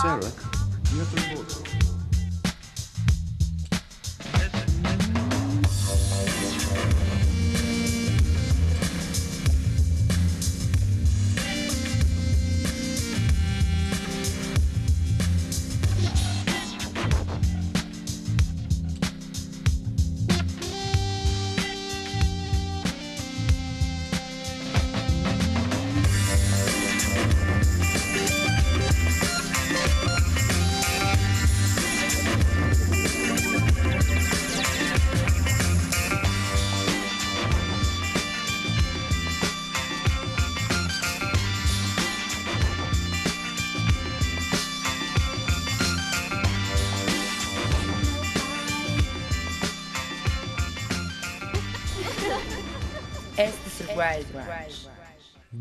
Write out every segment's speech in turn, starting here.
Sarah, а? не отработал.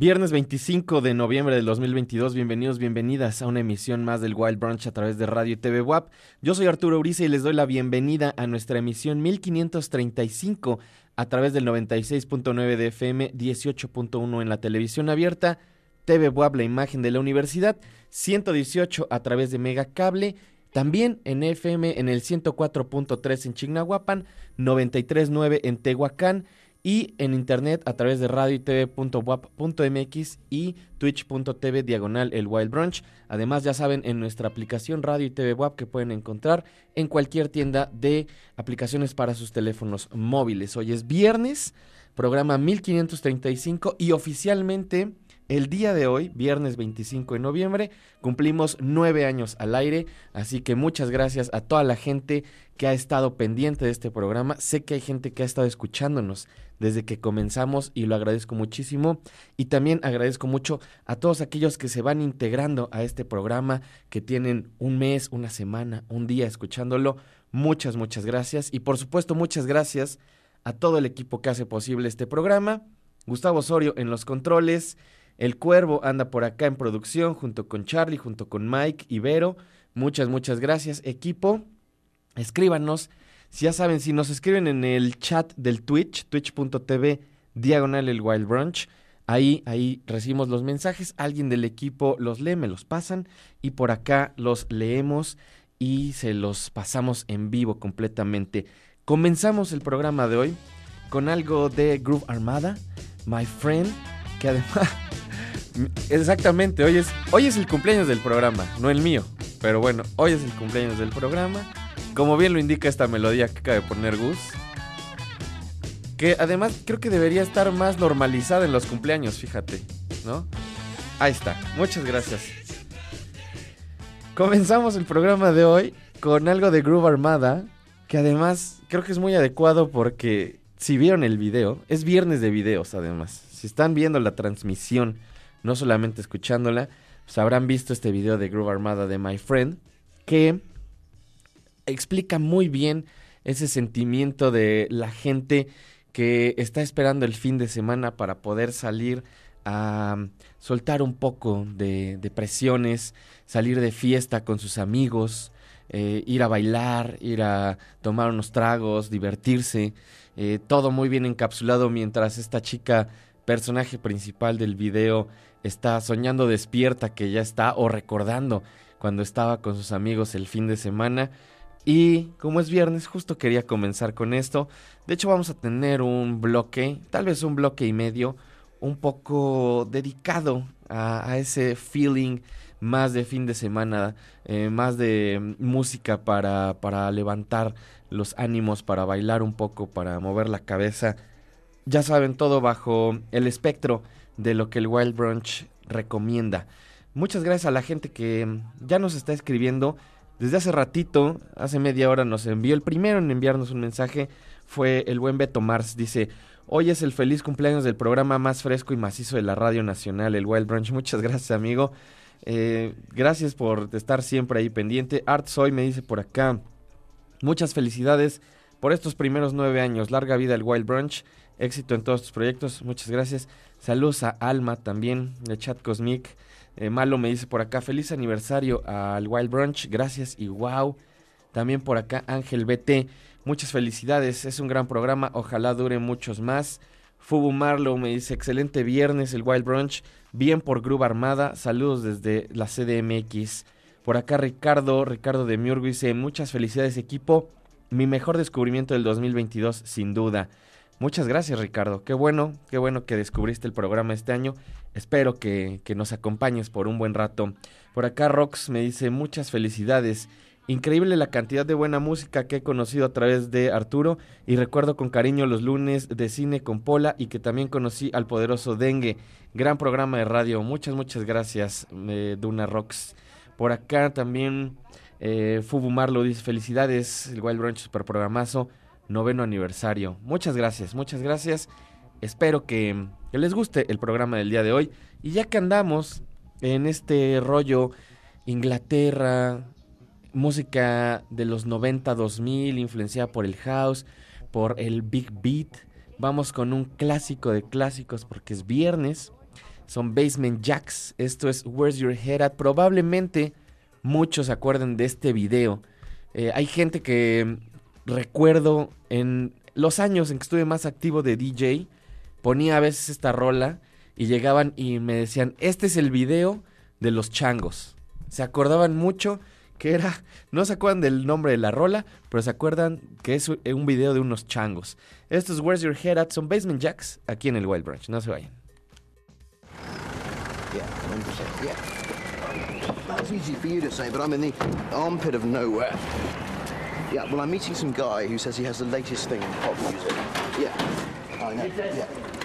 Viernes 25 de noviembre del 2022, bienvenidos, bienvenidas a una emisión más del Wild Brunch a través de Radio y TV WAP. Yo soy Arturo Uriza y les doy la bienvenida a nuestra emisión 1535 a través del 96.9 de FM, 18.1 en la televisión abierta, TV WAP, la imagen de la universidad, 118 a través de Mega Cable, también en FM en el 104.3 en Chignahuapan, 93.9 en Tehuacán y en internet a través de radio y tv.wap.mx y twitch.tv diagonal el Wild Brunch. Además, ya saben, en nuestra aplicación Radio y TV WAP que pueden encontrar en cualquier tienda de aplicaciones para sus teléfonos móviles. Hoy es viernes, programa 1535 y oficialmente el día de hoy, viernes 25 de noviembre, cumplimos nueve años al aire, así que muchas gracias a toda la gente que ha estado pendiente de este programa. Sé que hay gente que ha estado escuchándonos desde que comenzamos y lo agradezco muchísimo. Y también agradezco mucho a todos aquellos que se van integrando a este programa, que tienen un mes, una semana, un día escuchándolo. Muchas, muchas gracias. Y por supuesto, muchas gracias a todo el equipo que hace posible este programa. Gustavo Osorio en los controles. El Cuervo anda por acá en producción junto con Charlie, junto con Mike y Vero. Muchas, muchas gracias, equipo. Escríbanos. Si ya saben, si nos escriben en el chat del Twitch, twitch.tv diagonal el Wild Brunch, ahí, ahí recibimos los mensajes, alguien del equipo los lee, me los pasan y por acá los leemos y se los pasamos en vivo completamente. Comenzamos el programa de hoy con algo de Groove Armada, My Friend, que además... Exactamente, hoy es, hoy es el cumpleaños del programa, no el mío. Pero bueno, hoy es el cumpleaños del programa. Como bien lo indica esta melodía que acaba de poner Gus. Que además creo que debería estar más normalizada en los cumpleaños, fíjate, ¿no? Ahí está, muchas gracias. Comenzamos el programa de hoy con algo de Groove Armada, que además creo que es muy adecuado porque si vieron el video, es viernes de videos además. Si están viendo la transmisión, no solamente escuchándola, pues habrán visto este video de Groove Armada de My Friend, que explica muy bien ese sentimiento de la gente que está esperando el fin de semana para poder salir a soltar un poco de, de presiones, salir de fiesta con sus amigos, eh, ir a bailar, ir a tomar unos tragos, divertirse, eh, todo muy bien encapsulado mientras esta chica, personaje principal del video, está soñando despierta que ya está o recordando cuando estaba con sus amigos el fin de semana. Y como es viernes, justo quería comenzar con esto. De hecho, vamos a tener un bloque, tal vez un bloque y medio, un poco dedicado a, ese feeling más de fin de semana, eh, más de música para, para levantar los ánimos, para bailar un poco, para mover la cabeza. Ya saben, todo bajo el espectro de lo que el Wild Brunch recomienda. Muchas gracias a la gente que ya nos está escribiendo. Desde hace ratito, hace media hora nos envió el primero en enviarnos un mensaje, fue el buen Beto Mars. Dice, Hoy es el feliz cumpleaños del programa más fresco y macizo de la Radio Nacional, el Wild Branch. Muchas gracias, amigo. Eh, gracias por estar siempre ahí pendiente. Art Soy me dice por acá. Muchas felicidades por estos primeros nueve años. Larga vida el Wild Brunch. Éxito en todos tus proyectos. Muchas gracias. Saludos a Alma también, de Chat Cosmic. Eh, Malo me dice por acá, feliz aniversario al Wild Brunch. Gracias y wow. También por acá Ángel BT. Muchas felicidades. Es un gran programa. Ojalá dure muchos más. Fubu Marlow me dice, excelente viernes el Wild Brunch. Bien por Gruba Armada. Saludos desde la CDMX. Por acá Ricardo, Ricardo de Miurgo dice, muchas felicidades equipo. Mi mejor descubrimiento del 2022, sin duda. Muchas gracias Ricardo, qué bueno, qué bueno que descubriste el programa este año. Espero que, que nos acompañes por un buen rato. Por acá Rox me dice muchas felicidades. Increíble la cantidad de buena música que he conocido a través de Arturo y recuerdo con cariño los lunes de cine con Pola y que también conocí al poderoso Dengue. Gran programa de radio. Muchas, muchas gracias, Duna Rox. Por acá también eh, Fubu Marlo dice felicidades, el Wild Brunch super programazo noveno aniversario. Muchas gracias, muchas gracias. Espero que, les guste el programa del día de hoy. Y ya que andamos en este rollo Inglaterra, música de los 90 2000, influenciada por el house, por el big beat, vamos con un clásico de clásicos porque es viernes. Son Basement Jacks. Esto es Where's Your Head At. Probablemente muchos se acuerden de este video. Eh, hay gente que recuerdo en los años en que estuve más activo de DJ, ponía a veces esta rola y llegaban y me decían, este es el video de los changos. Se acordaban mucho que era, no se acuerdan del nombre de la rola, pero se acuerdan que es un video de unos changos. Esto es Where's Your Head At, son Basement Jacks aquí en el Wild Branch, no se vayan. easy Yeah, well, I'm meeting some guy who says he has the latest thing in pop music. Yeah, I know. Yeah.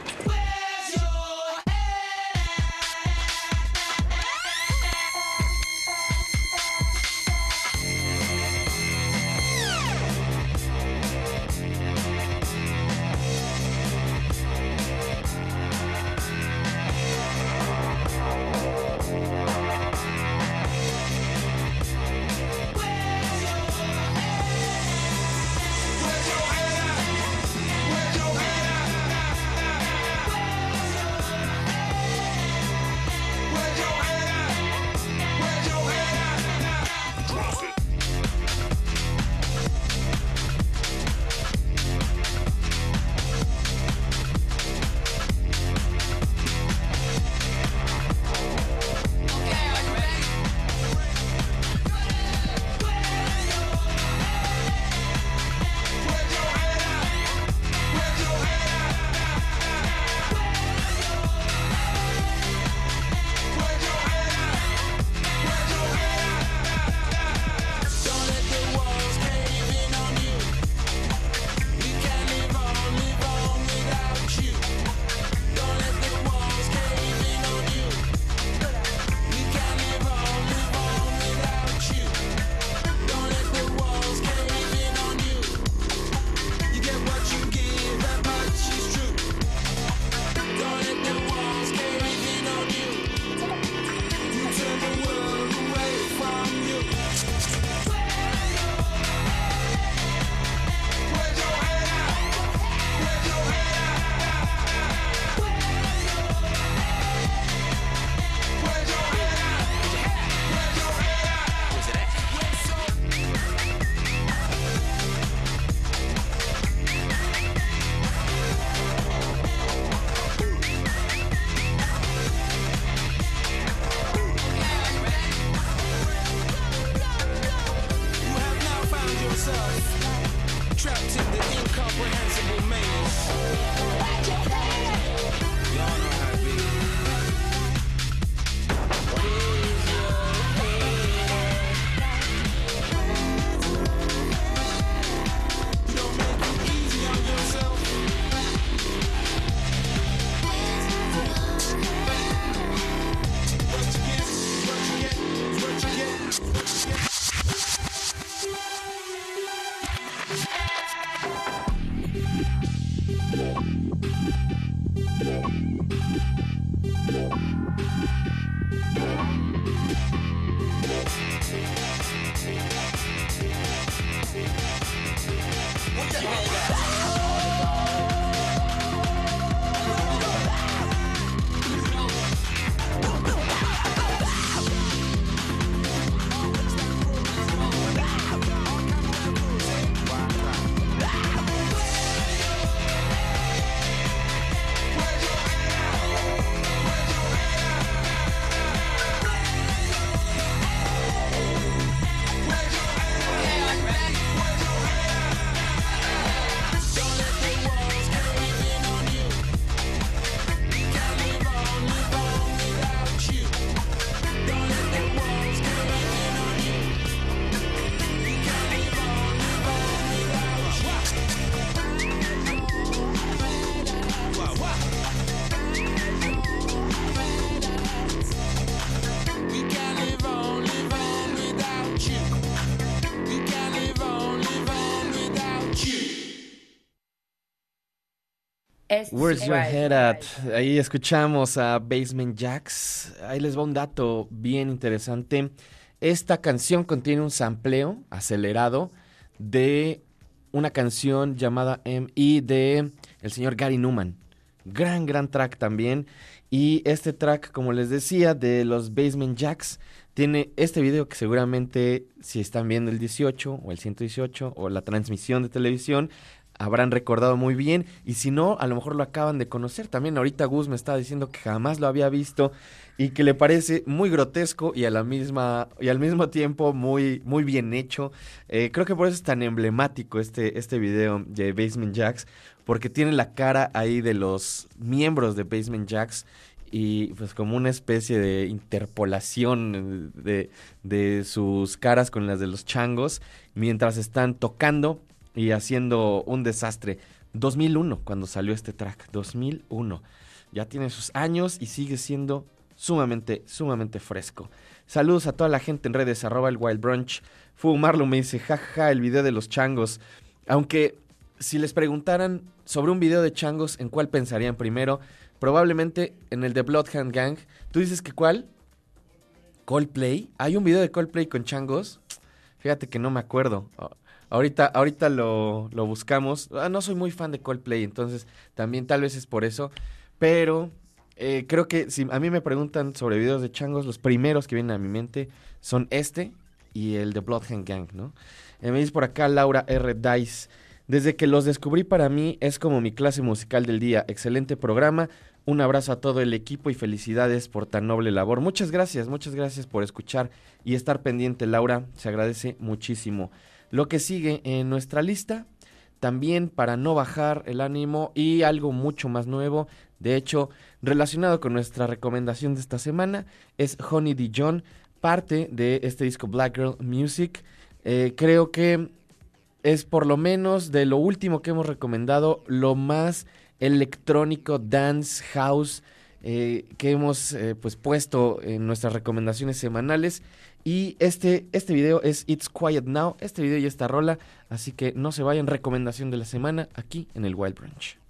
Where's Your Head At? Ahí escuchamos a Basement Jacks. Ahí les va un dato bien interesante. Esta canción contiene un sampleo acelerado de una canción llamada M.I. de el señor Gary Newman. Gran, gran track también. Y este track, como les decía, de los Basement Jacks, tiene este video que seguramente si están viendo el 18 o el 118 o la transmisión de televisión, habrán recordado muy bien y si no, a lo mejor lo acaban de conocer. También ahorita Gus me estaba diciendo que jamás lo había visto y que le parece muy grotesco y a la misma y al mismo tiempo muy muy bien hecho. Eh, creo que por eso es tan emblemático este este video de Basement Jacks porque tiene la cara ahí de los miembros de Basement Jacks y pues como una especie de interpolación de, de sus caras con las de los changos mientras están tocando y haciendo un desastre. 2001, cuando salió este track, 2001. Ya tiene sus años y sigue siendo sumamente, sumamente fresco. Saludos a toda la gente en redes, arroba el Wild Brunch. Fumarlo me dice, jaja, el video de los changos. Aunque si les preguntaran sobre un video de changos, ¿en cuál pensarían primero? Probablemente en el de Bloodhound Gang. ¿Tú dices que cuál? Coldplay. ¿Hay un video de Coldplay con changos? Fíjate que no me acuerdo. Ahorita, ahorita lo, lo buscamos. Ah, no soy muy fan de Coldplay, entonces también tal vez es por eso. Pero eh, creo que si a mí me preguntan sobre videos de changos, los primeros que vienen a mi mente son este y el de Bloodhound Gang, ¿no? Eh, me dice por acá Laura R. Dice. Desde que los descubrí para mí es como mi clase musical del día. Excelente programa. Un abrazo a todo el equipo y felicidades por tan noble labor. Muchas gracias, muchas gracias por escuchar y estar pendiente, Laura. Se agradece muchísimo. Lo que sigue en nuestra lista, también para no bajar el ánimo y algo mucho más nuevo, de hecho, relacionado con nuestra recomendación de esta semana, es Honey Dijon, parte de este disco Black Girl Music. Eh, creo que es por lo menos de lo último que hemos recomendado, lo más electrónico, dance, house eh, que hemos eh, pues puesto en nuestras recomendaciones semanales. Y este, este video es It's Quiet Now, este video y esta rola, así que no se vayan, recomendación de la semana aquí en el Wild Branch.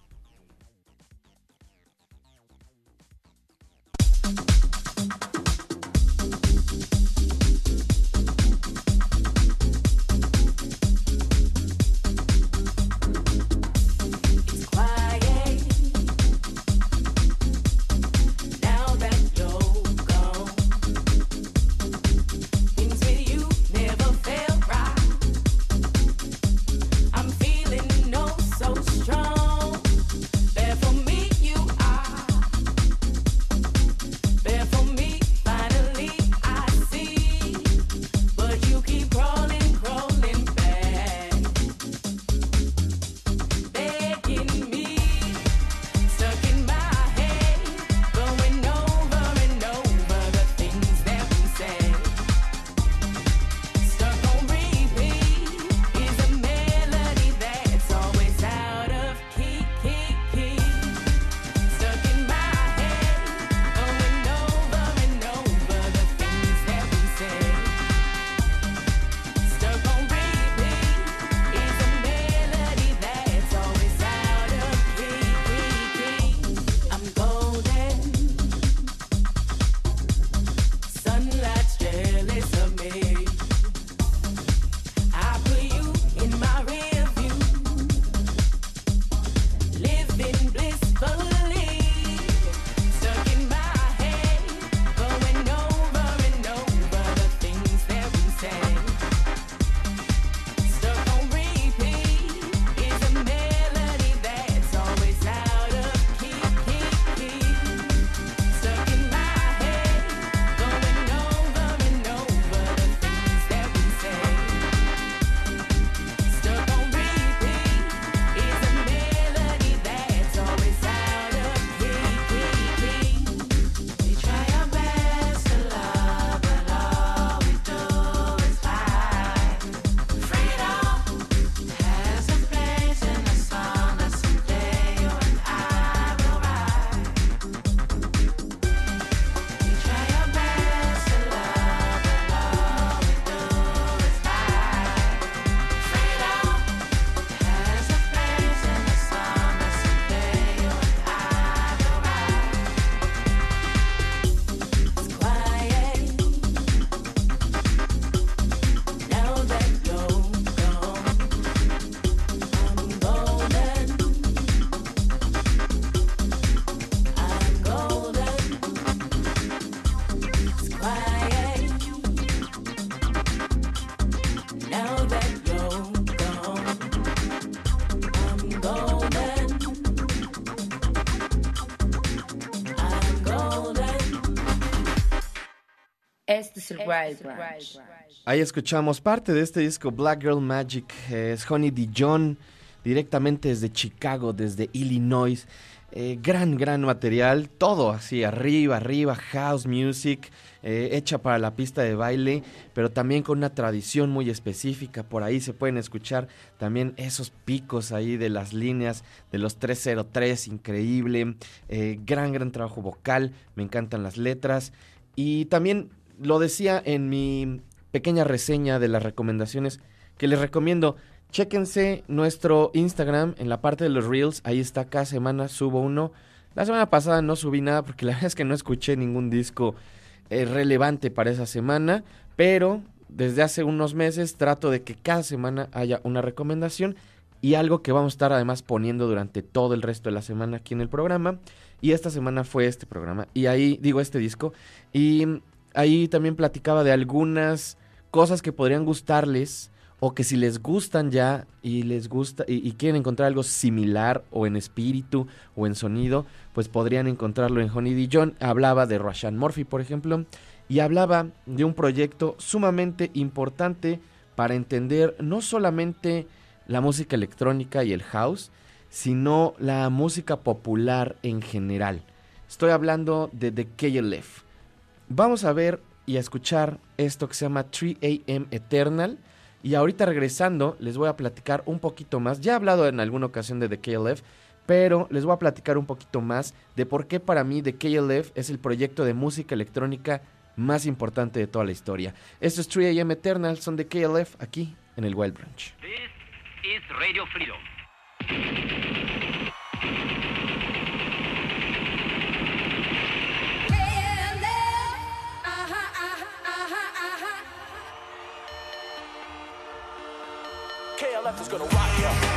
Es el Wild Branch. Ahí escuchamos parte de este disco Black Girl Magic. Es Honey Dijon, directamente desde Chicago, desde Illinois. Eh, gran, gran material, todo así, arriba, arriba, house music, eh, hecha para la pista de baile, pero también con una tradición muy específica. Por ahí se pueden escuchar también esos picos ahí de las líneas de los 303, increíble. Eh, gran, gran trabajo vocal, me encantan las letras. Y también lo decía en mi pequeña reseña de las recomendaciones que les recomiendo. Chéquense nuestro Instagram en la parte de los Reels. Ahí está, cada semana subo uno. La semana pasada no subí nada porque la verdad es que no escuché ningún disco eh, relevante para esa semana. Pero desde hace unos meses trato de que cada semana haya una recomendación y algo que vamos a estar además poniendo durante todo el resto de la semana aquí en el programa. Y esta semana fue este programa. Y ahí digo este disco. Y ahí también platicaba de algunas cosas que podrían gustarles o que si les gustan ya y les gusta y, quieren encontrar algo similar o en espíritu o en sonido, pues podrían encontrarlo en Honey Dijon. Hablaba de Rashan Murphy, por ejemplo, y hablaba de un proyecto sumamente importante para entender no solamente la música electrónica y el house, sino la música popular en general. Estoy hablando de The KLF. Vamos a ver y a escuchar esto que se llama 3 AM Eternal y ahorita regresando, les voy a platicar un poquito más. Ya he hablado en alguna ocasión de The KLF, pero les voy a platicar un poquito más de por qué para mí The KLF es el proyecto de música electrónica más importante de toda la historia. Esto es 3 AM Eternal, son de KLF aquí en el Wild Branch. KLF is gonna rock you.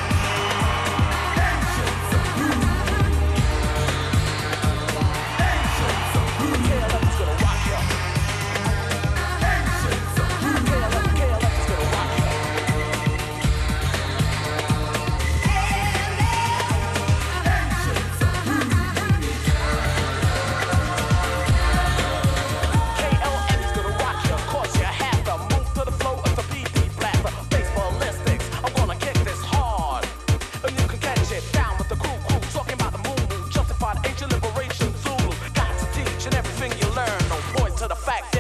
the fact.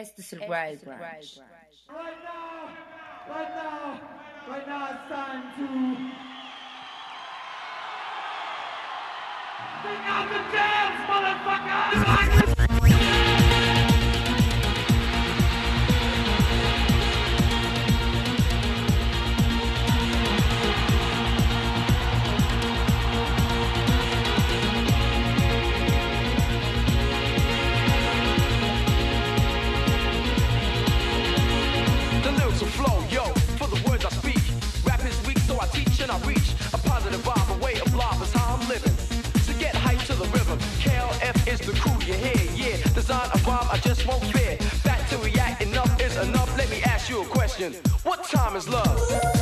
Es el Wild Branch. Right now, right now, right now it's time to take out the dance, motherfucker! What time is love?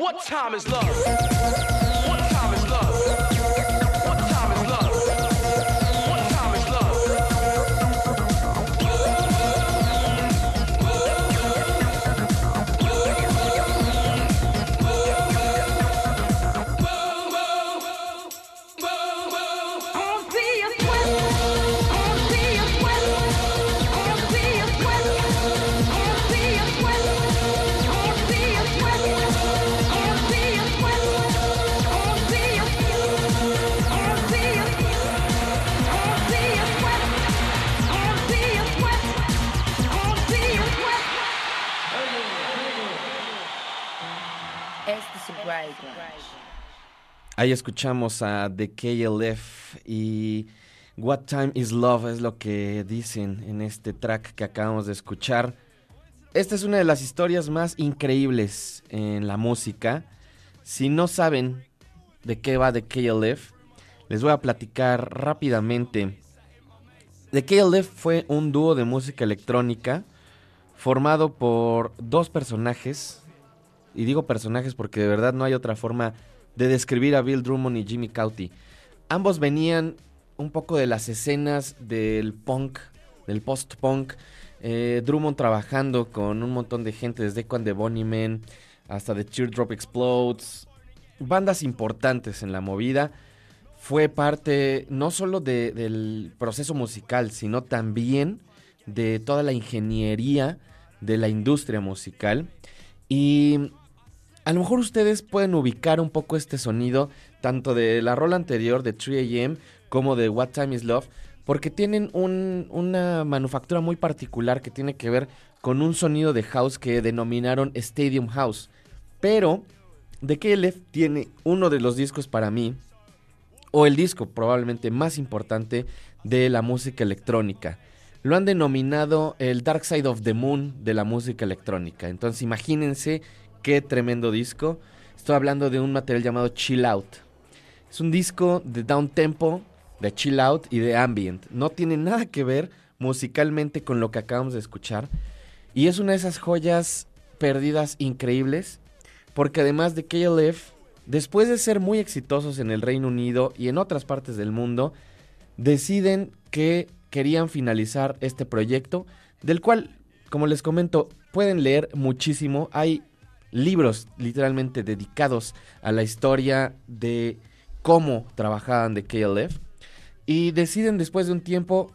What time is love? Ahí escuchamos a The KLF y What Time is Love es lo que dicen en este track que acabamos de escuchar. Esta es una de las historias más increíbles en la música. Si no saben de qué va The KLF, les voy a platicar rápidamente. The KLF fue un dúo de música electrónica formado por dos personajes. Y digo personajes porque de verdad no hay otra forma de describir a Bill Drummond y Jimmy Cauty. Ambos venían un poco de las escenas del punk, del post-punk. Eh, Drummond trabajando con un montón de gente, desde Quan de Bonnie hasta The Teardrop Explodes. Bandas importantes en la movida. Fue parte no solo de- del proceso musical, sino también de toda la ingeniería de la industria musical. Y a lo mejor ustedes pueden ubicar un poco este sonido tanto de la rola anterior de 3AM como de What Time Is Love, porque tienen un- una manufactura muy particular que tiene que ver con un sonido de house que denominaron Stadium House. Pero The KLF tiene uno de los discos para mí, o el disco probablemente más importante de la música electrónica. Lo han denominado el Dark Side of the Moon de la música electrónica. Entonces imagínense qué tremendo disco. Estoy hablando de un material llamado Chill Out. Es un disco de down tempo, de chill out y de ambient. No tiene nada que ver musicalmente con lo que acabamos de escuchar. Y es una de esas joyas perdidas increíbles. Porque además de KLF, después de ser muy exitosos en el Reino Unido y en otras partes del mundo, deciden que querían finalizar este proyecto, del cual, como les comento, pueden leer muchísimo. Hay libros literalmente dedicados a la historia de cómo trabajaban de KLF. Y deciden después de un tiempo,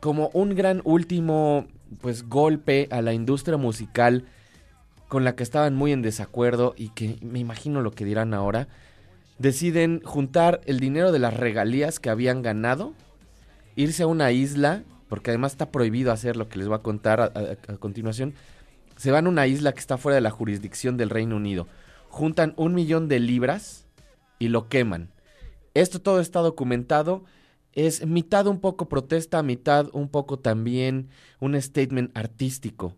como un gran último pues golpe a la industria musical con la que estaban muy en desacuerdo y que me imagino lo que dirán ahora, deciden juntar el dinero de las regalías que habían ganado, irse a una isla, porque además está prohibido hacer lo que les voy a contar a, continuación, se van a una isla que está fuera de la jurisdicción del Reino Unido, juntan un millón de libras y lo queman. Esto todo está documentado, es mitad un poco protesta, mitad un poco también un statement artístico.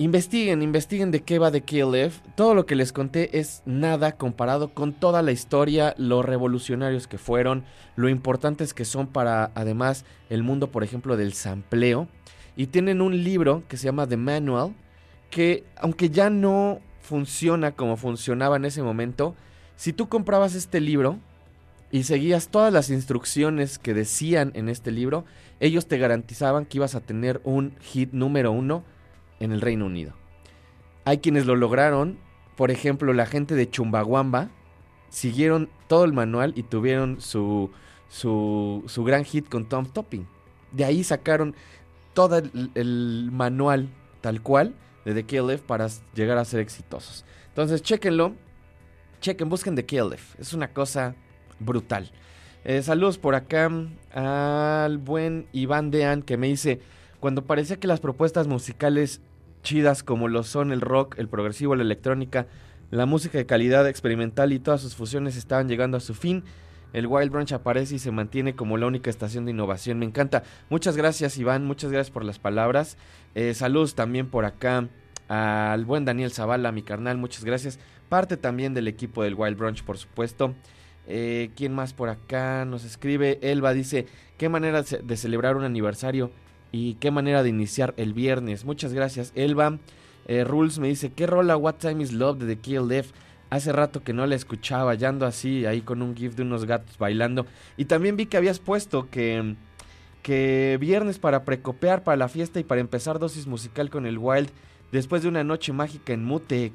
Investiguen, investiguen de qué va de KLF. Todo lo que les conté es nada comparado con toda la historia, lo revolucionarios que fueron, lo importantes que son para además el mundo, por ejemplo, del sampleo. Y tienen un libro que se llama The Manual, que aunque ya no funciona como funcionaba en ese momento, si tú comprabas este libro y seguías todas las instrucciones que decían en este libro, ellos te garantizaban que ibas a tener un hit número uno en el Reino Unido. Hay quienes lo lograron, por ejemplo, la gente de Chumbawamba siguieron todo el manual y tuvieron su, su, su gran hit con Tom Topping. De ahí sacaron todo el, manual tal cual de The KLF para llegar a ser exitosos. Entonces, chéquenlo, chequen, busquen The KLF. Es una cosa brutal. Eh, saludos por acá al buen Iván Dean que me dice, cuando parecía que las propuestas musicales chidas como lo son el rock, el progresivo, la electrónica, la música de calidad experimental y todas sus fusiones estaban llegando a su fin, el Wild Branch aparece y se mantiene como la única estación de innovación. Me encanta. Muchas gracias Iván, muchas gracias por las palabras. Eh, saludos también por acá al buen Daniel Zavala, mi carnal, muchas gracias. Parte también del equipo del Wild Brunch, por supuesto. Eh, ¿Quién más por acá nos escribe? Elba dice, qué manera de celebrar un aniversario y qué manera de iniciar el viernes. Muchas gracias, Elba. Eh, Rules me dice, ¿qué rola What Time Is Love de The Kill Def? Hace rato que no la escuchaba, ya así, ahí con un gif de unos gatos bailando. Y también vi que habías puesto que, que viernes para precopear para la fiesta y para empezar dosis musical con el Wild después de una noche mágica en Mutec.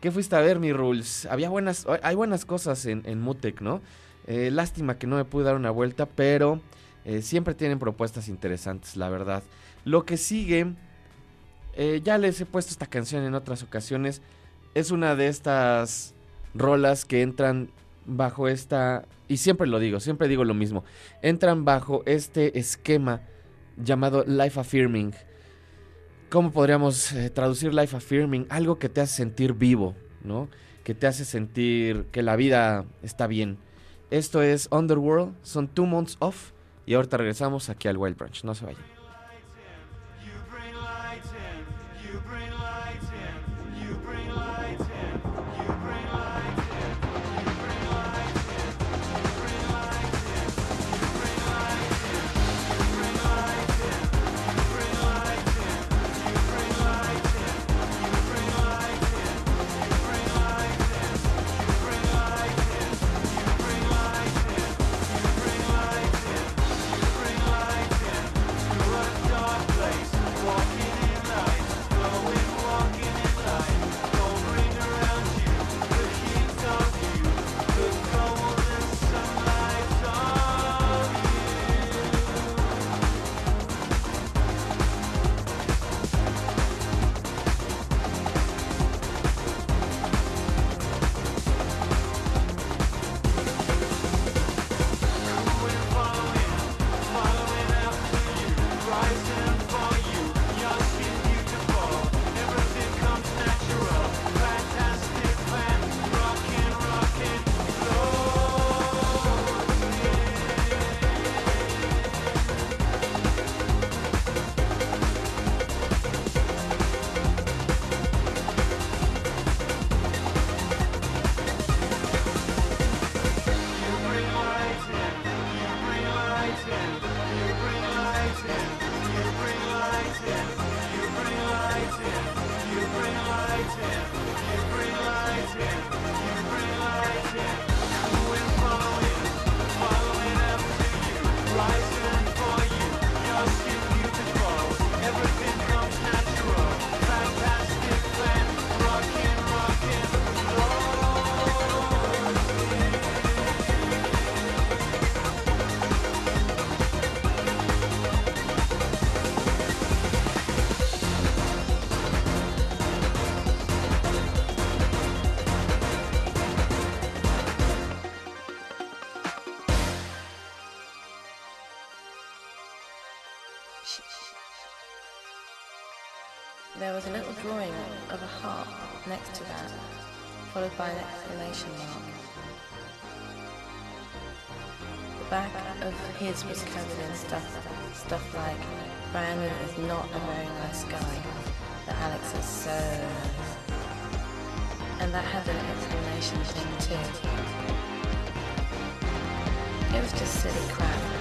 ¿Qué fuiste a ver, mi Rules? Había buenas, hay buenas cosas en, en Mutec, ¿no? Eh, lástima que no me pude dar una vuelta, pero eh, siempre tienen propuestas interesantes, la verdad. Lo que sigue, eh, ya les he puesto esta canción en otras ocasiones, es una de estas rolas que entran bajo esta, y siempre lo digo, siempre digo lo mismo, entran bajo este esquema llamado Life Affirming. ¿Cómo podríamos eh, traducir Life Affirming? Algo que te hace sentir vivo, ¿no? Que te hace sentir que la vida está bien. Esto es Underworld, son Two Months Off y ahorita regresamos aquí al Wild Branch, no se vayan. By an exclamation mark. The back of his was covered in stuff, stuff like Brandon is not a very nice guy, that Alex is so nice. And that had an explanation thing too. It was just silly crap.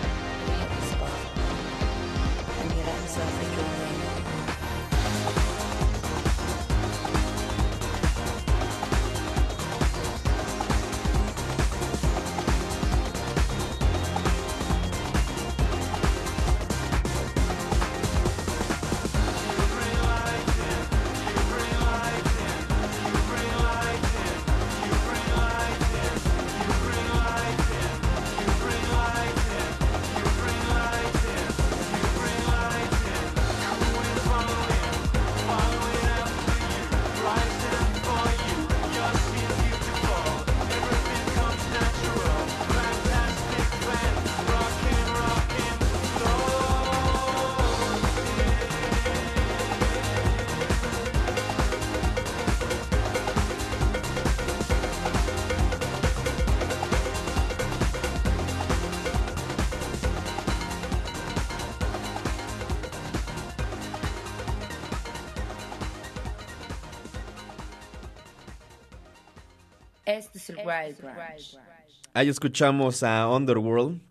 Ahí escuchamos a Underworld,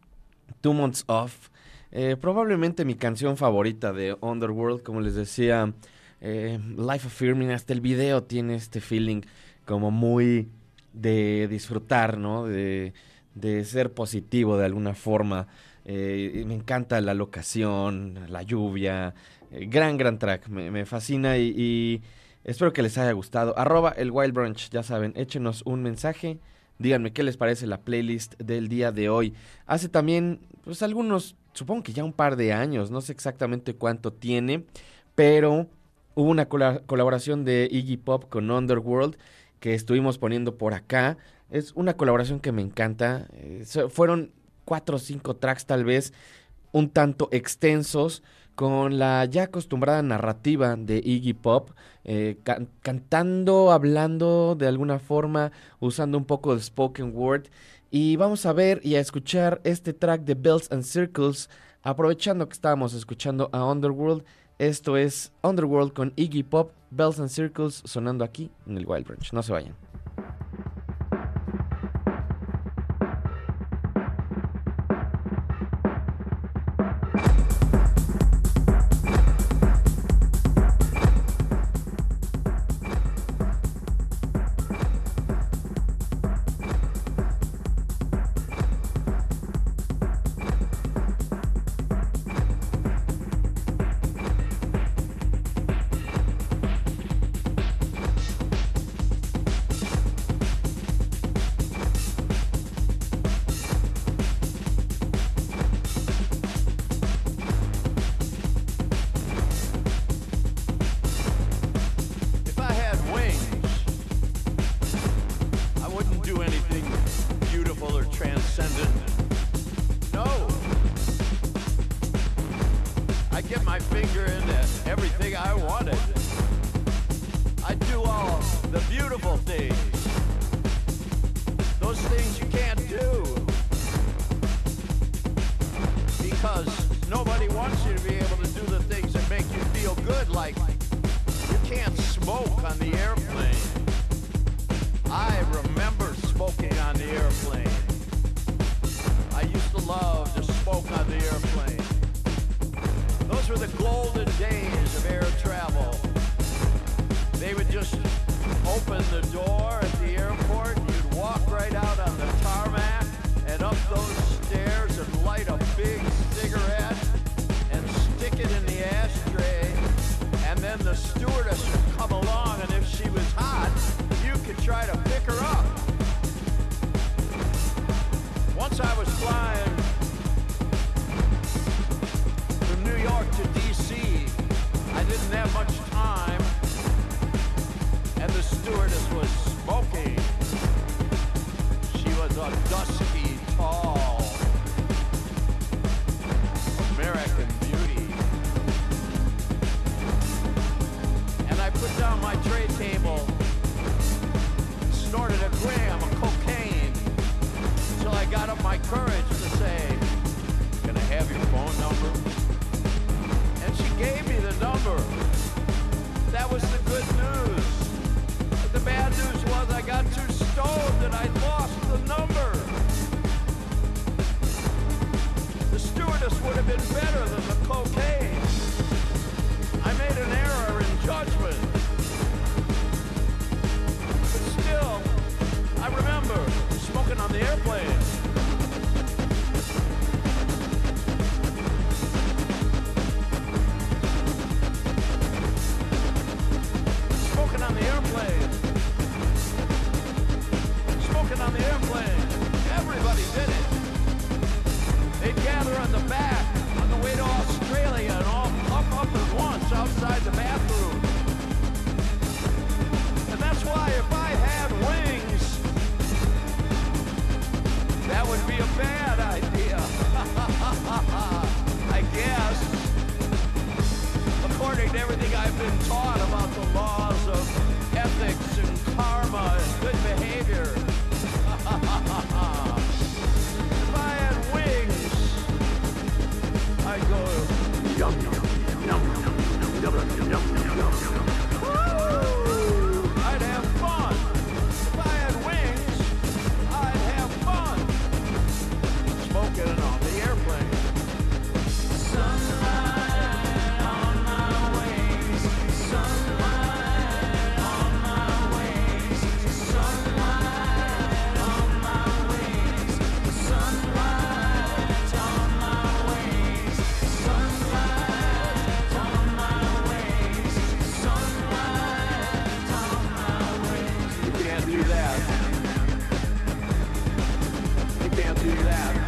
Two Months Off. Eh, probablemente mi canción favorita de Underworld, como les decía, eh, Life Affirming, hasta el video tiene este feeling como muy de disfrutar, ¿no? De, de ser positivo de alguna forma. Eh, me encanta la locación, la lluvia. eh, gran, gran track. Me, me fascina y, y espero que les haya gustado. Arroba el Wild Brunch, ya saben, échenos un mensaje. Díganme qué les parece la playlist del día de hoy. Hace también, pues algunos, supongo que ya un par de años, no sé exactamente cuánto tiene, pero hubo una cola- colaboración de Iggy Pop con Underworld que estuvimos poniendo por acá. Es una colaboración que me encanta. Eh, fueron cuatro o cinco tracks tal vez, un tanto extensos, con la ya acostumbrada narrativa de Iggy Pop, eh, can- cantando, hablando de alguna forma, usando un poco de spoken word. Y vamos a ver y a escuchar este track de Bells and Circles, aprovechando que estábamos escuchando a Underworld. Esto es Underworld con Iggy Pop, Bells and Circles, sonando aquí en el Wild Branch. No se vayan. gram of cocaine until I got up my courage to say, Can I have your phone number? And she gave me the number. That was the good news. But the bad news was I got too stoned and I lost the number. The stewardess would have been better than the cocaine. On the airplane. Been taught do that.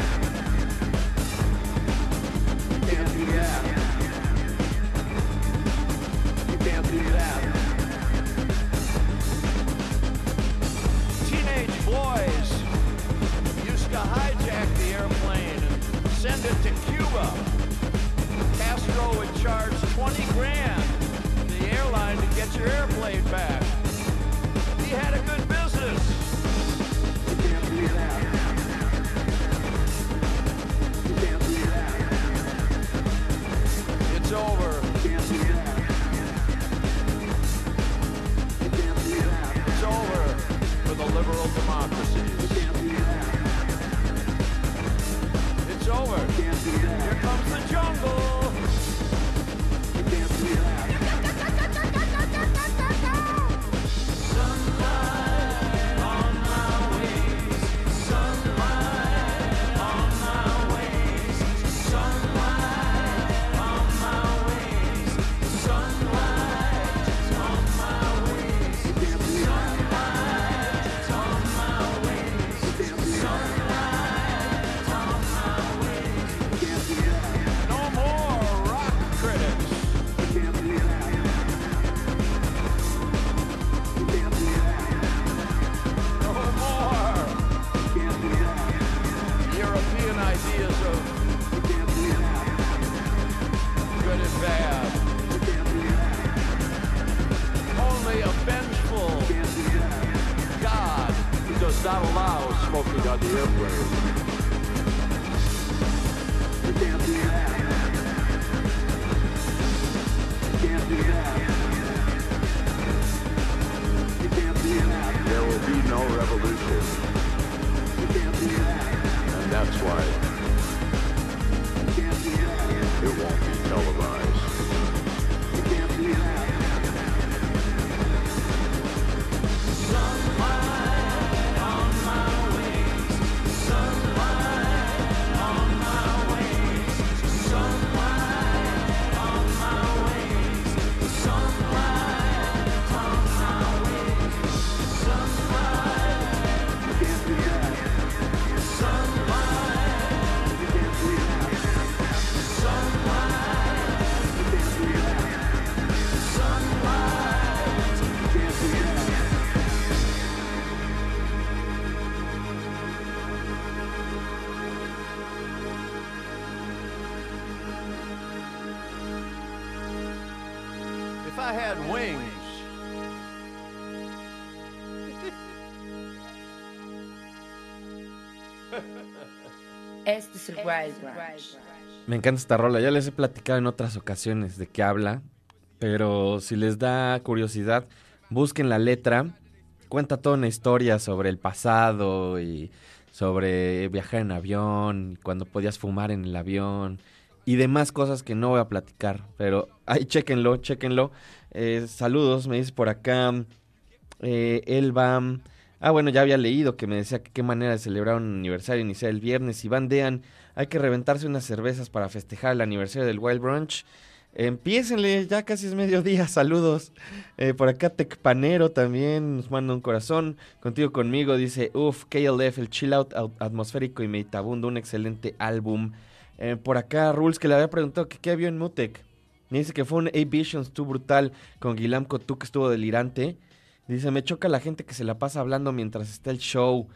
Me encanta esta rola, ya les he platicado en otras ocasiones de qué habla, pero si les da curiosidad, busquen la letra cuenta toda una historia sobre el pasado y sobre viajar en avión, cuando podías fumar en el avión y demás cosas que no voy a platicar. Pero ahí chéquenlo, chéquenlo. Eh, saludos, me dice por acá. Eh, Elba. Ah, bueno, ya había leído que me decía que qué manera de celebrar un aniversario inicial el viernes. Iván Dean, hay que reventarse unas cervezas para festejar el aniversario del Wild Brunch. Empiécenle, ya casi es mediodía, saludos. Eh, por acá Tecpanero también nos manda un corazón. Contigo conmigo dice, uff, KLF, el chill out atmosférico y meditabundo, un excelente álbum. Eh, por acá Rules que le había preguntado que qué vio en Mutec. Me dice que fue un A-Visions, estuvo brutal con Guilam Cotú que estuvo delirante. Dice, me choca la gente que se la pasa hablando mientras está el show.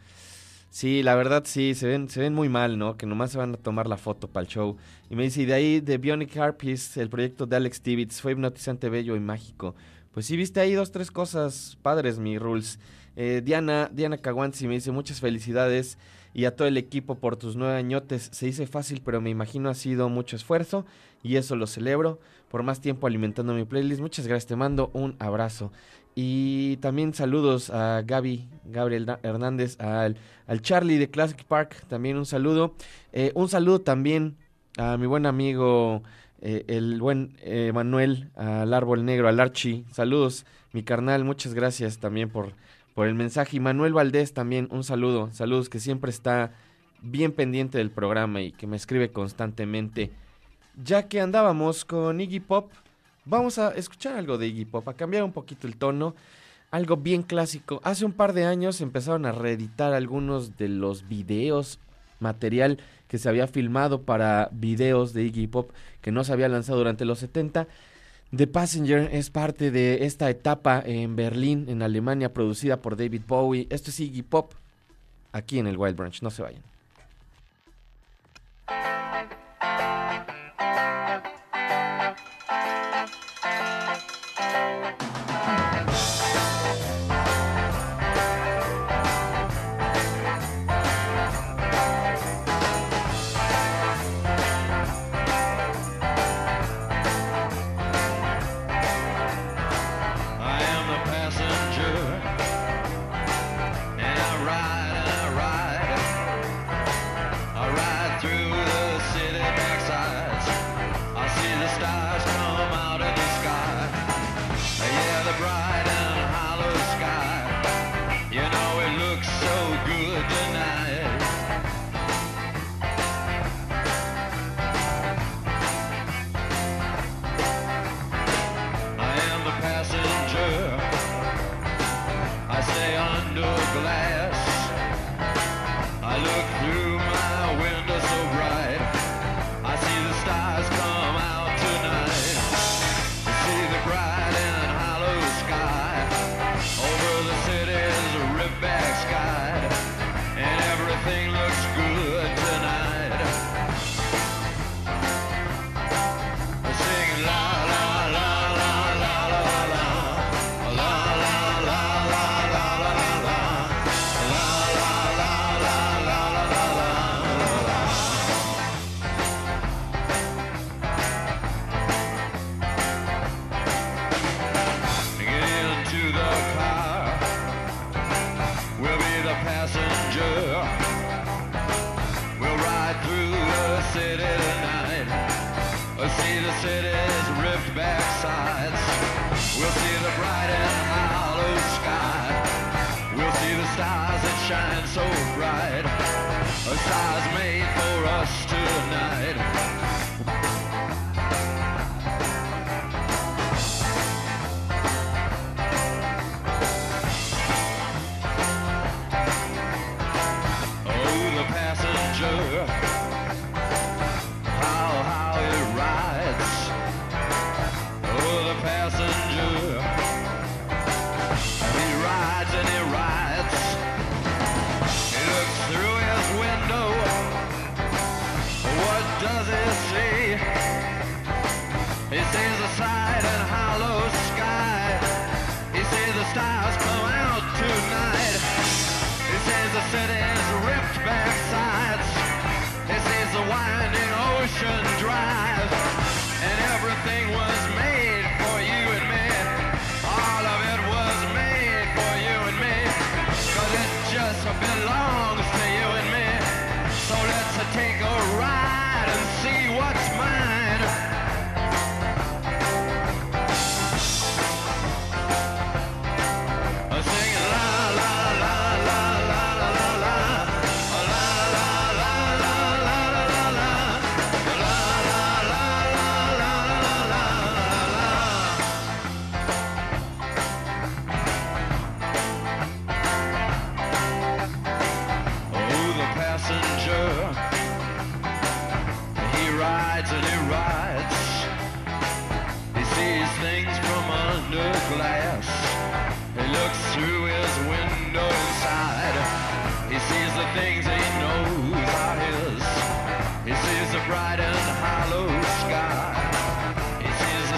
Sí, la verdad sí, se ven, se ven muy mal, ¿no? Que nomás se van a tomar la foto para el show. Y me dice, y de ahí de Bionic Harpies, el proyecto de Alex Tibbets, fue hipnotizante, bello y mágico. Pues sí, viste ahí dos, tres cosas padres, mi Rules. Eh, Diana, Diana Caguanzi me dice, muchas felicidades y a todo el equipo por tus nueve añotes. Se dice fácil, pero me imagino ha sido mucho esfuerzo y eso lo celebro. Por más tiempo alimentando mi playlist. Muchas gracias, te mando un abrazo. Y también saludos a Gaby, Gabriel Hernández, al, al Charlie de Classic Park, también un saludo. Eh, un saludo también a mi buen amigo, eh, el buen eh, Manuel, al Árbol Negro, al Archie. Saludos, mi carnal, muchas gracias también por, por el mensaje. Y Manuel Valdés también, un saludo. Saludos que siempre está bien pendiente del programa y que me escribe constantemente. Ya que andábamos con Iggy Pop, vamos a escuchar algo de Iggy Pop, a cambiar un poquito el tono. Algo bien clásico. Hace un par de años empezaron a reeditar algunos de los videos, material que se había filmado para videos de Iggy Pop que no se había lanzado durante los 70. The Passenger es parte de esta etapa en Berlín, en Alemania, producida por David Bowie. Esto es Iggy Pop, aquí en el Wild Branch. No se vayan.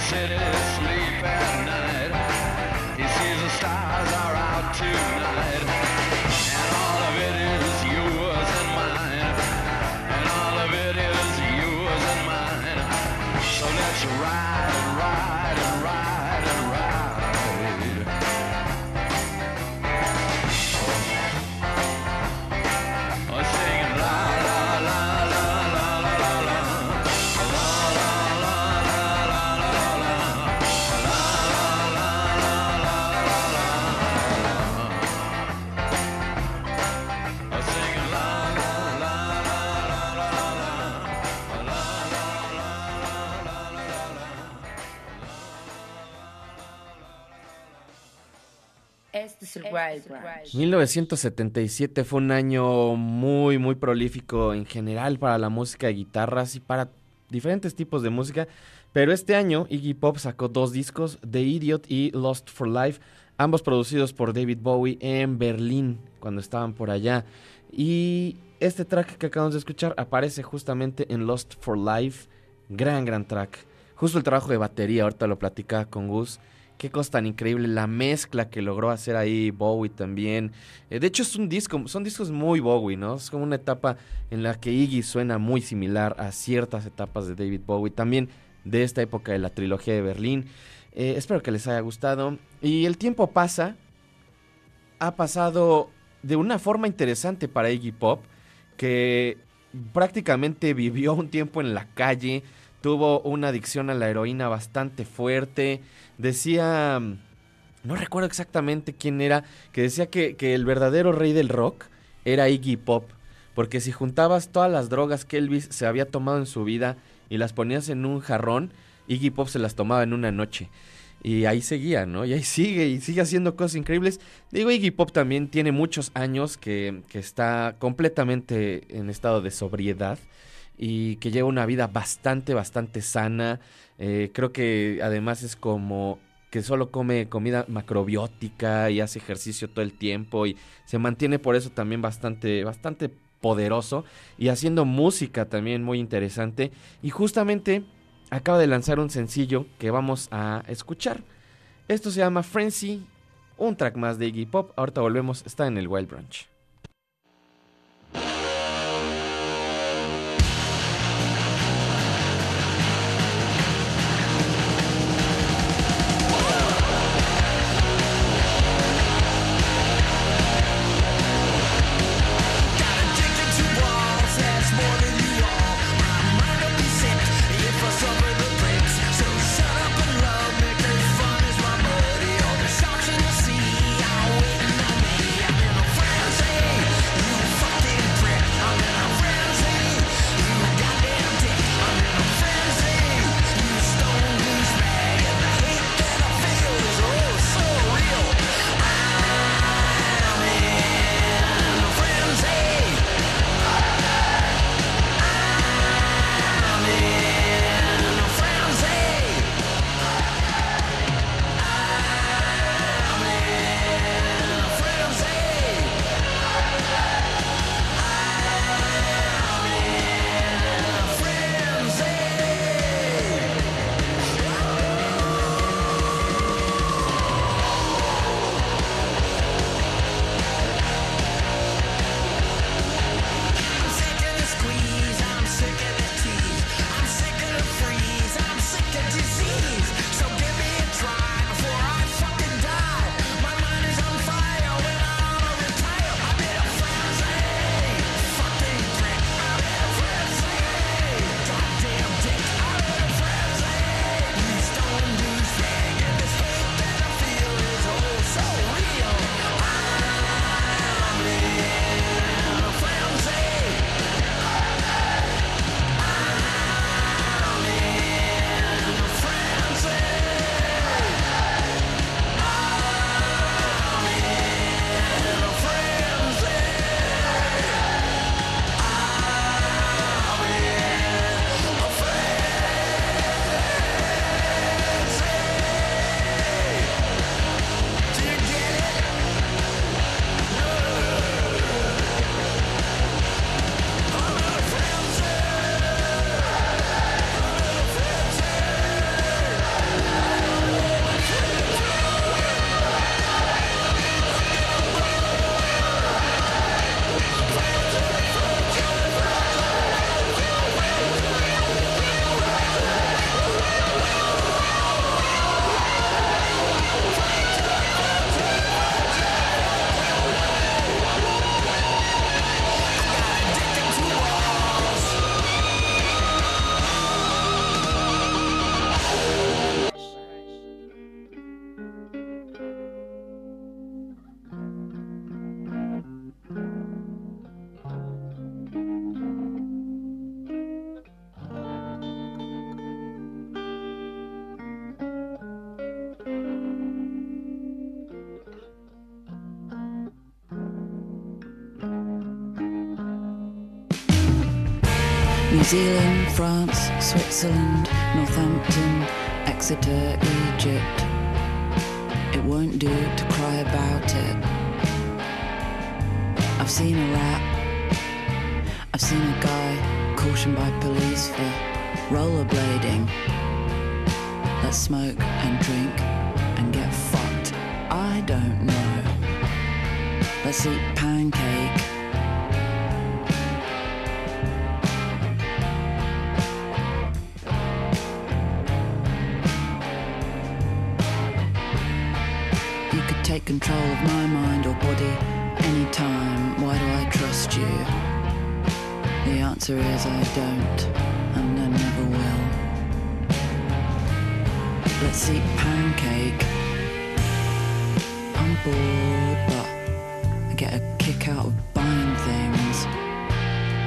City sleep at night. He sees the stars are out tonight. And all of it is yours and mine. And all of it is yours and mine. So let's ride ride 1977 fue un año muy, muy prolífico en general para la música de guitarras y para diferentes tipos de música. Pero este año Iggy Pop sacó dos discos, The Idiot y Lost for Life, ambos producidos por David Bowie en Berlín cuando estaban por allá. Y este track que acabamos de escuchar aparece justamente en Lost for Life. Gran, gran track. Justo el trabajo de batería, ahorita lo platicaba con Gus. Qué cosa tan increíble la mezcla que logró hacer ahí Bowie también. Eh, de hecho es un disco, son discos muy Bowie, ¿no? Es como una etapa en la que Iggy suena muy similar a ciertas etapas de David Bowie, también de esta época de la trilogía de Berlín. Eh, espero que les haya gustado. Y el tiempo pasa, ha pasado de una forma interesante para Iggy Pop, que prácticamente vivió un tiempo en la calle, tuvo una adicción a la heroína bastante fuerte, decía, no recuerdo exactamente quién era, que decía que, que el verdadero rey del rock era Iggy Pop, porque si juntabas todas las drogas que Elvis se había tomado en su vida y las ponías en un jarrón, Iggy Pop se las tomaba en una noche. Y ahí seguía, ¿no? Y ahí sigue, y sigue haciendo cosas increíbles. Digo, Iggy Pop también tiene muchos años que, que está completamente en estado de sobriedad y que lleva una vida bastante, bastante sana. Eh, creo que además es como que solo come comida macrobiótica y hace ejercicio todo el tiempo y se mantiene por eso también bastante, bastante poderoso y haciendo música también muy interesante. Y justamente acaba de lanzar un sencillo que vamos a escuchar. Esto se llama Frenzy, un track más de Iggy Pop. Ahorita volvemos, está en el Wild Branch. France, Switzerland, Northampton, Exeter, Egypt. It won't do to cry about it. I've seen a rat. I've seen a guy cautioned by police for rollerblading. Let's smoke and drink and get fucked. I don't know. Let's eat pancake. Control of my mind or body anytime. Why do I trust you? The answer is I don't, and I never will. Let's eat pancake. I'm bored, but I get a kick out of buying things.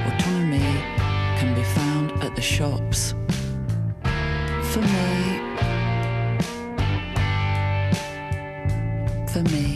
Autonomy can be found at the shops. For me, for me.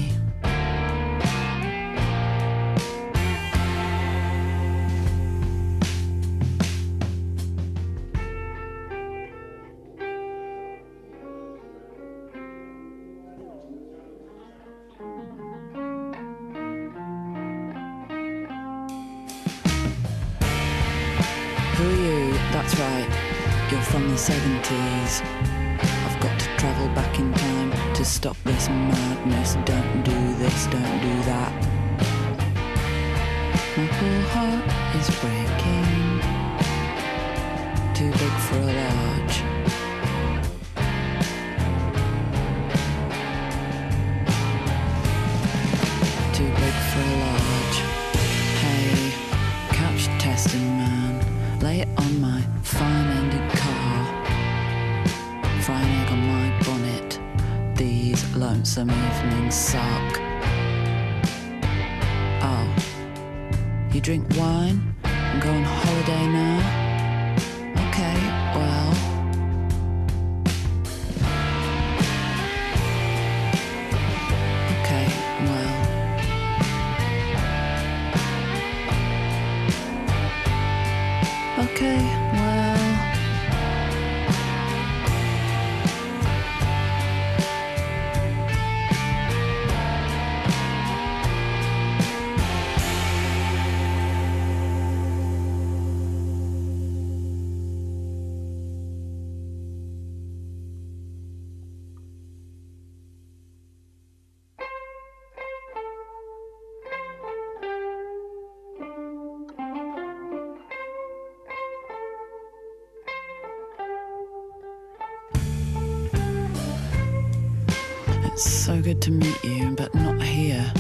Good to meet you, but not here.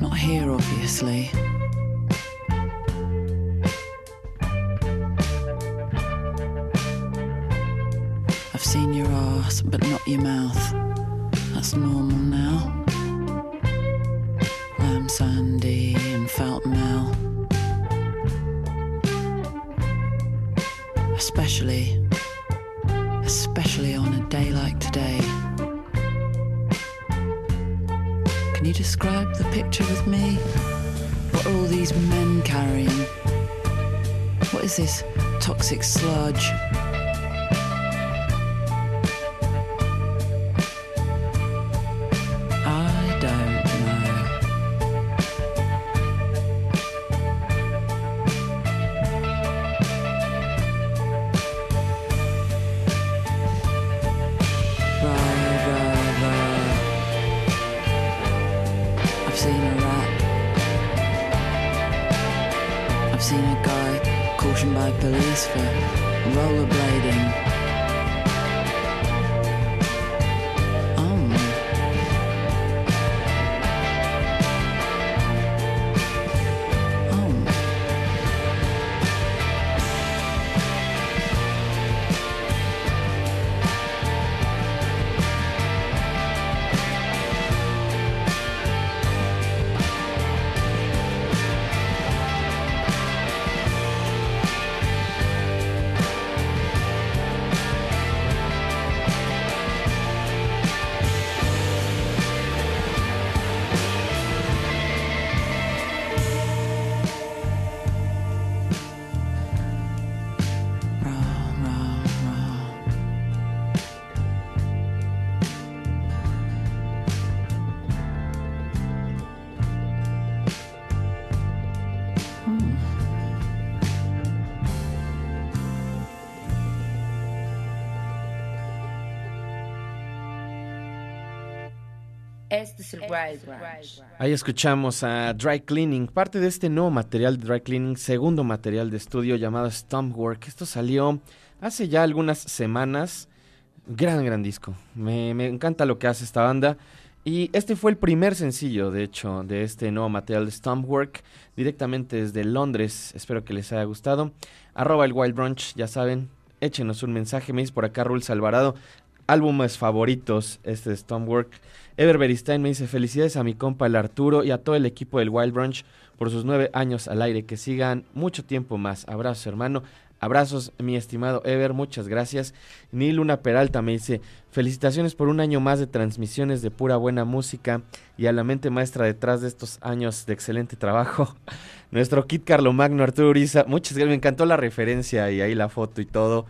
Not here, obviously. I've seen your ass, but not your mouth. That's normal toxic sludge? Ahí escuchamos a Dry Cleaning, parte de este nuevo material de Dry Cleaning, segundo material de estudio llamado Stompwork. Esto salió hace ya algunas semanas. Gran, gran disco. Me, me encanta lo que hace esta banda. Y este fue el primer sencillo, de hecho, de este nuevo material de Stompwork, directamente desde Londres. Espero que les haya gustado. Arroba el Wild Brunch, ya saben, échenos un mensaje. Me dice por acá Rules Alvarado, álbumes favoritos, este de Stompwork. Ever me dice felicidades a mi compa el Arturo y a todo el equipo del Wild Brunch por sus nueve años al aire. Que sigan mucho tiempo más. Abrazos, hermano. Abrazos, mi estimado Ever, muchas gracias. Ni Luna Peralta me dice, felicitaciones por un año más de transmisiones de pura buena música y a la mente maestra detrás de estos años de excelente trabajo. Nuestro Kit Magno Arturo Uriza, muchas gracias, me encantó la referencia y ahí la foto y todo.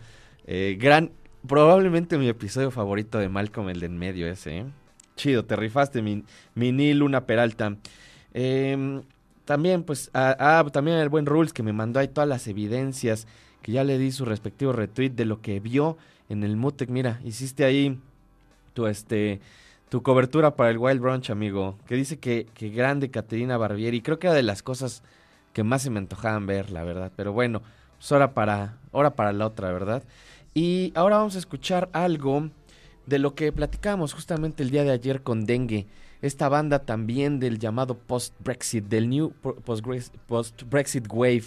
Eh, gran, probablemente mi episodio favorito de Malcolm, el de en medio ese. ¿eh? Chido, te rifaste, mi, mi Ni Luna Peralta. Eh, también, pues, ah, también el buen Rules que me mandó ahí todas las evidencias que ya le di su respectivo retweet de lo que vio en el Mutec. Mira, hiciste ahí tu este tu cobertura para el Wild Brunch, amigo, que dice que, que grande Caterina Barbieri. Creo que era de las cosas que más se me antojaban ver, la verdad. Pero bueno, pues hora para, hora para la otra, ¿verdad? Y ahora vamos a escuchar algo de lo que platicábamos justamente el día de ayer con Dengue esta banda también del llamado post-Brexit, del New Post-Brexit Wave,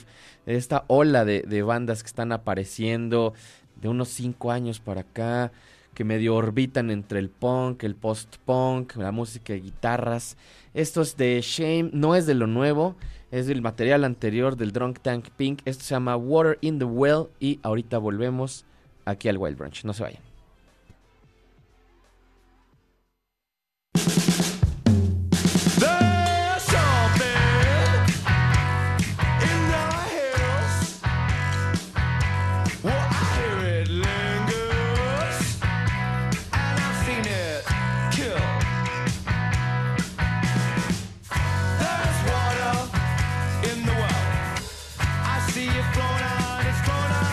esta ola de, bandas que están apareciendo de unos cinco años para acá, que medio orbitan entre el punk, el post-punk, la música de guitarras. Esto es de Shame, no es de lo nuevo, es del material anterior del Drunk Tank Pink. Esto se llama Water in the Well y ahorita volvemos aquí al Wild Branch. No se vayan. see it flown on, it's flown on.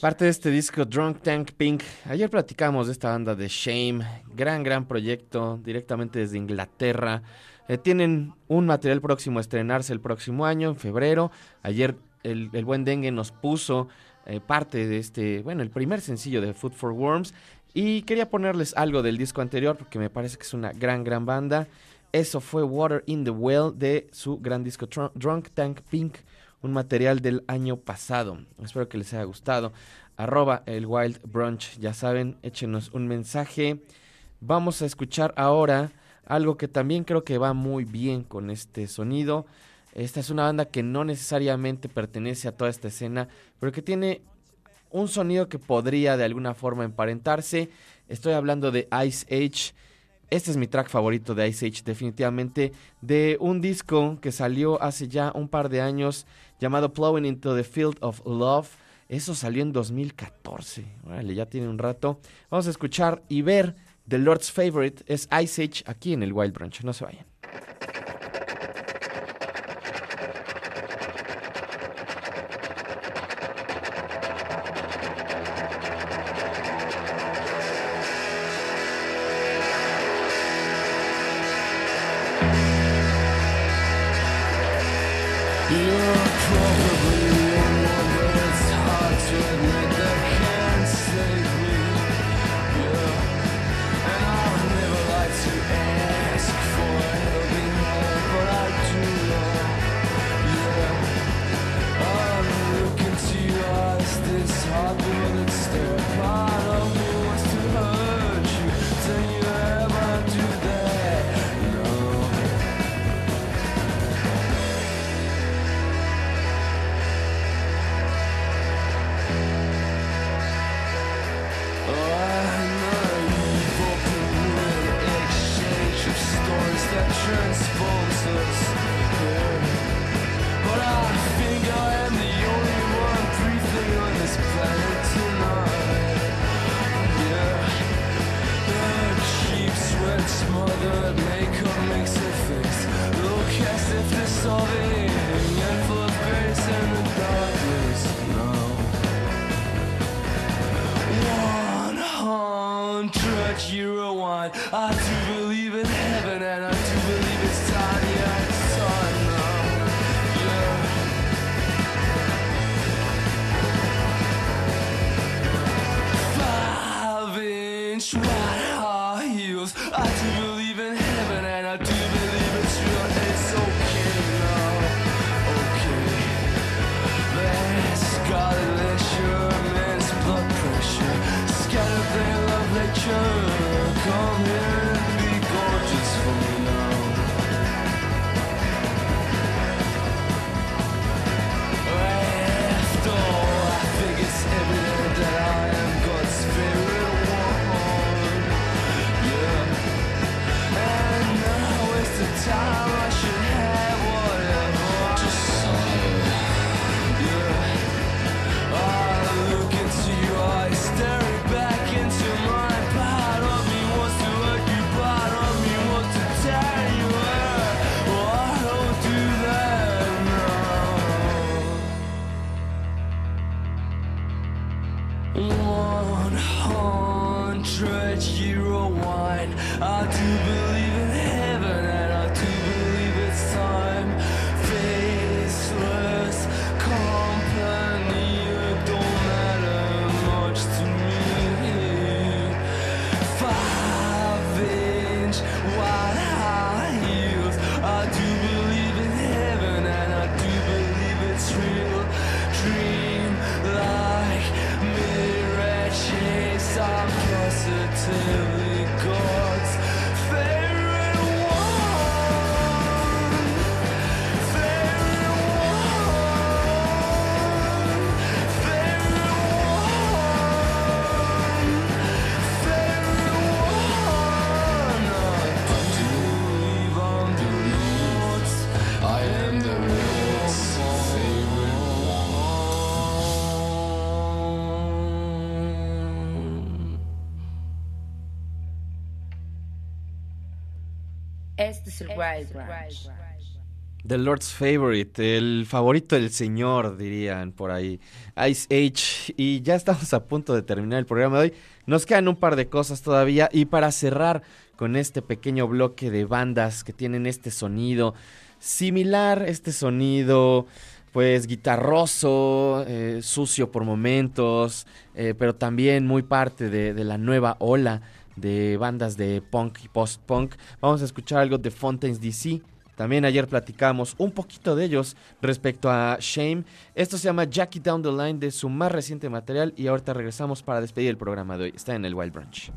Parte de este disco Drunk Tank Pink. Ayer platicamos de esta banda de Shame. Gran, gran proyecto directamente desde Inglaterra. Eh, tienen un material próximo a estrenarse el próximo año, en febrero. Ayer el, el buen Dengue nos puso eh, parte de este, bueno, el primer sencillo de Food for Worms. Y quería ponerles algo del disco anterior porque me parece que es una gran, gran banda. Eso fue Water in the Well de su gran disco Drunk Tank Pink, un material del año pasado. Espero que les haya gustado. Arroba el Wild Brunch, ya saben, échenos un mensaje. Vamos a escuchar ahora algo que también creo que va muy bien con este sonido. Esta es una banda que no necesariamente pertenece a toda esta escena, pero que tiene un sonido que podría de alguna forma emparentarse. Estoy hablando de Ice Age. Este es mi track favorito de Ice Age, definitivamente, de un disco que salió hace ya un par de años llamado Plowing into the Field of Love. Eso salió en 2014. Órale, ya tiene un rato. Vamos a escuchar y ver The Lord's Favorite es Ice Age aquí en el Wild Branch. No se vayan. Este es el Wild Branch. The Lord's Favorite, el favorito del señor, dirían por ahí. Ice Age. Y ya estamos a punto de terminar el programa de hoy. Nos quedan un par de cosas todavía. Y para cerrar con este pequeño bloque de bandas que tienen este sonido similar, este sonido pues guitarroso, eh, sucio por momentos, eh, pero también muy parte de, de la nueva ola de bandas de punk y post-punk. Vamos a escuchar algo de Fontaines DC. También ayer platicamos un poquito de ellos respecto a Shame. Esto se llama Jackie Down the Line de su más reciente material y ahorita regresamos para despedir el programa de hoy. Está en el Wild Branch.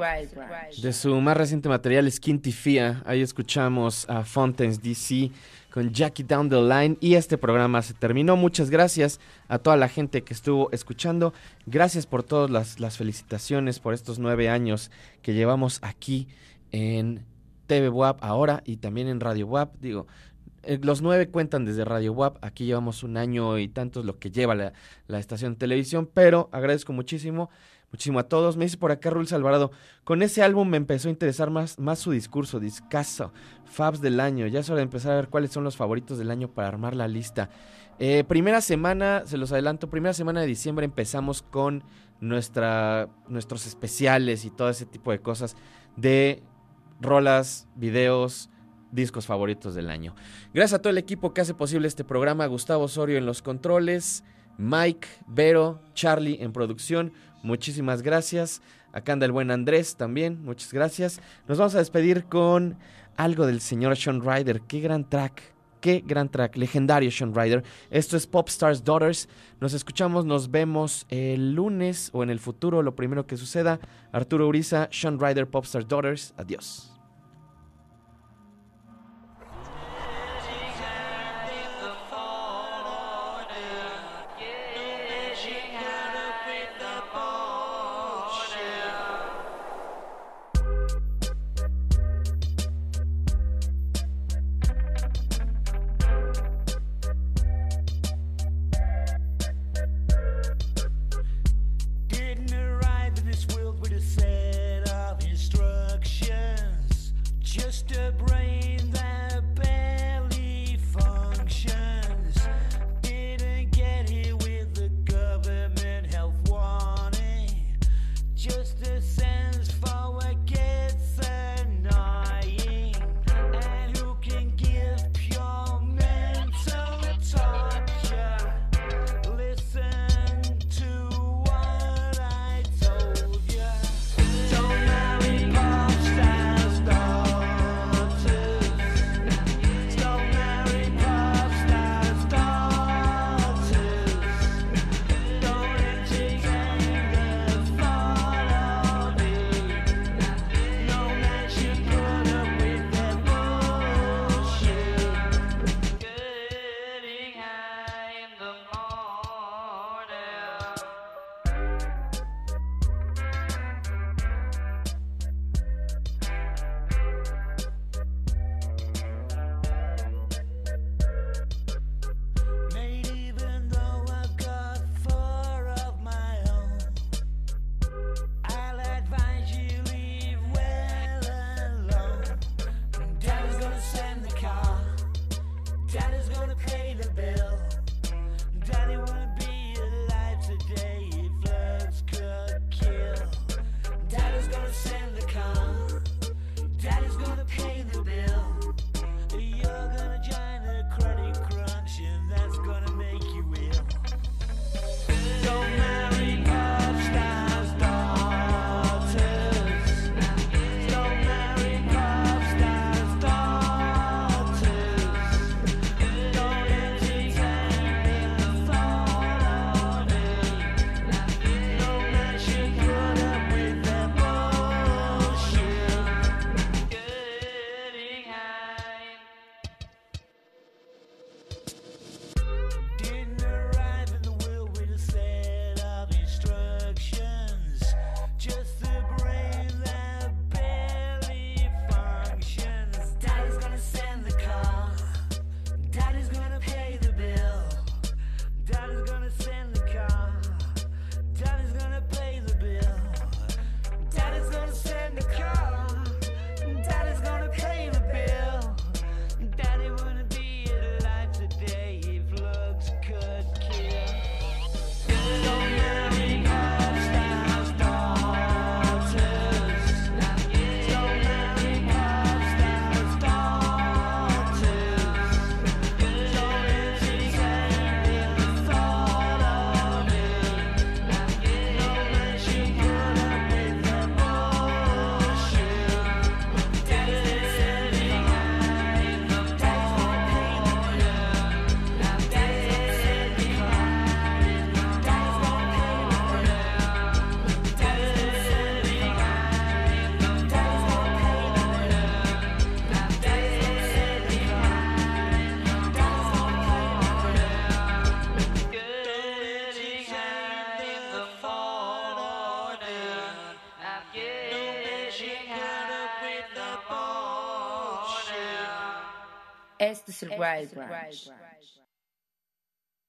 Wild Branch. De su más reciente material, Skinty Fia, ahí escuchamos a Fontaines DC con Jackie Down the Line y este programa se terminó. Muchas gracias a toda la gente que estuvo escuchando. Gracias por todas las, las felicitaciones por estos nueve años que llevamos aquí en TV WAP ahora y también en Radio WAP. Digo, eh, los nueve cuentan desde Radio WAP. Aquí llevamos un año y tantos lo que lleva la, la estación de televisión, pero agradezco muchísimo. Muchísimo a todos. Me dice por acá Rul Alvarado. Con ese álbum me empezó a interesar más, más su discurso, discaso, Fabs del año. Ya es hora de empezar a ver cuáles son los favoritos del año para armar la lista. Eh, primera semana, se los adelanto, primera semana de diciembre empezamos con nuestra, nuestros especiales y todo ese tipo de cosas de rolas, videos, discos favoritos del año. Gracias a todo el equipo que hace posible este programa, Gustavo Osorio en los controles, Mike, Vero, Charlie en producción, muchísimas gracias. Acá anda el buen Andrés también, muchas gracias. Nos vamos a despedir con algo del señor Sean Ryder, qué gran track. Qué gran track, legendario Sean Ryder. Esto es Popstars Daughters. Nos escuchamos, nos vemos el lunes o en el futuro, lo primero que suceda. Arturo Uriza, Sean Ryder, Popstars Daughters. Adiós. Este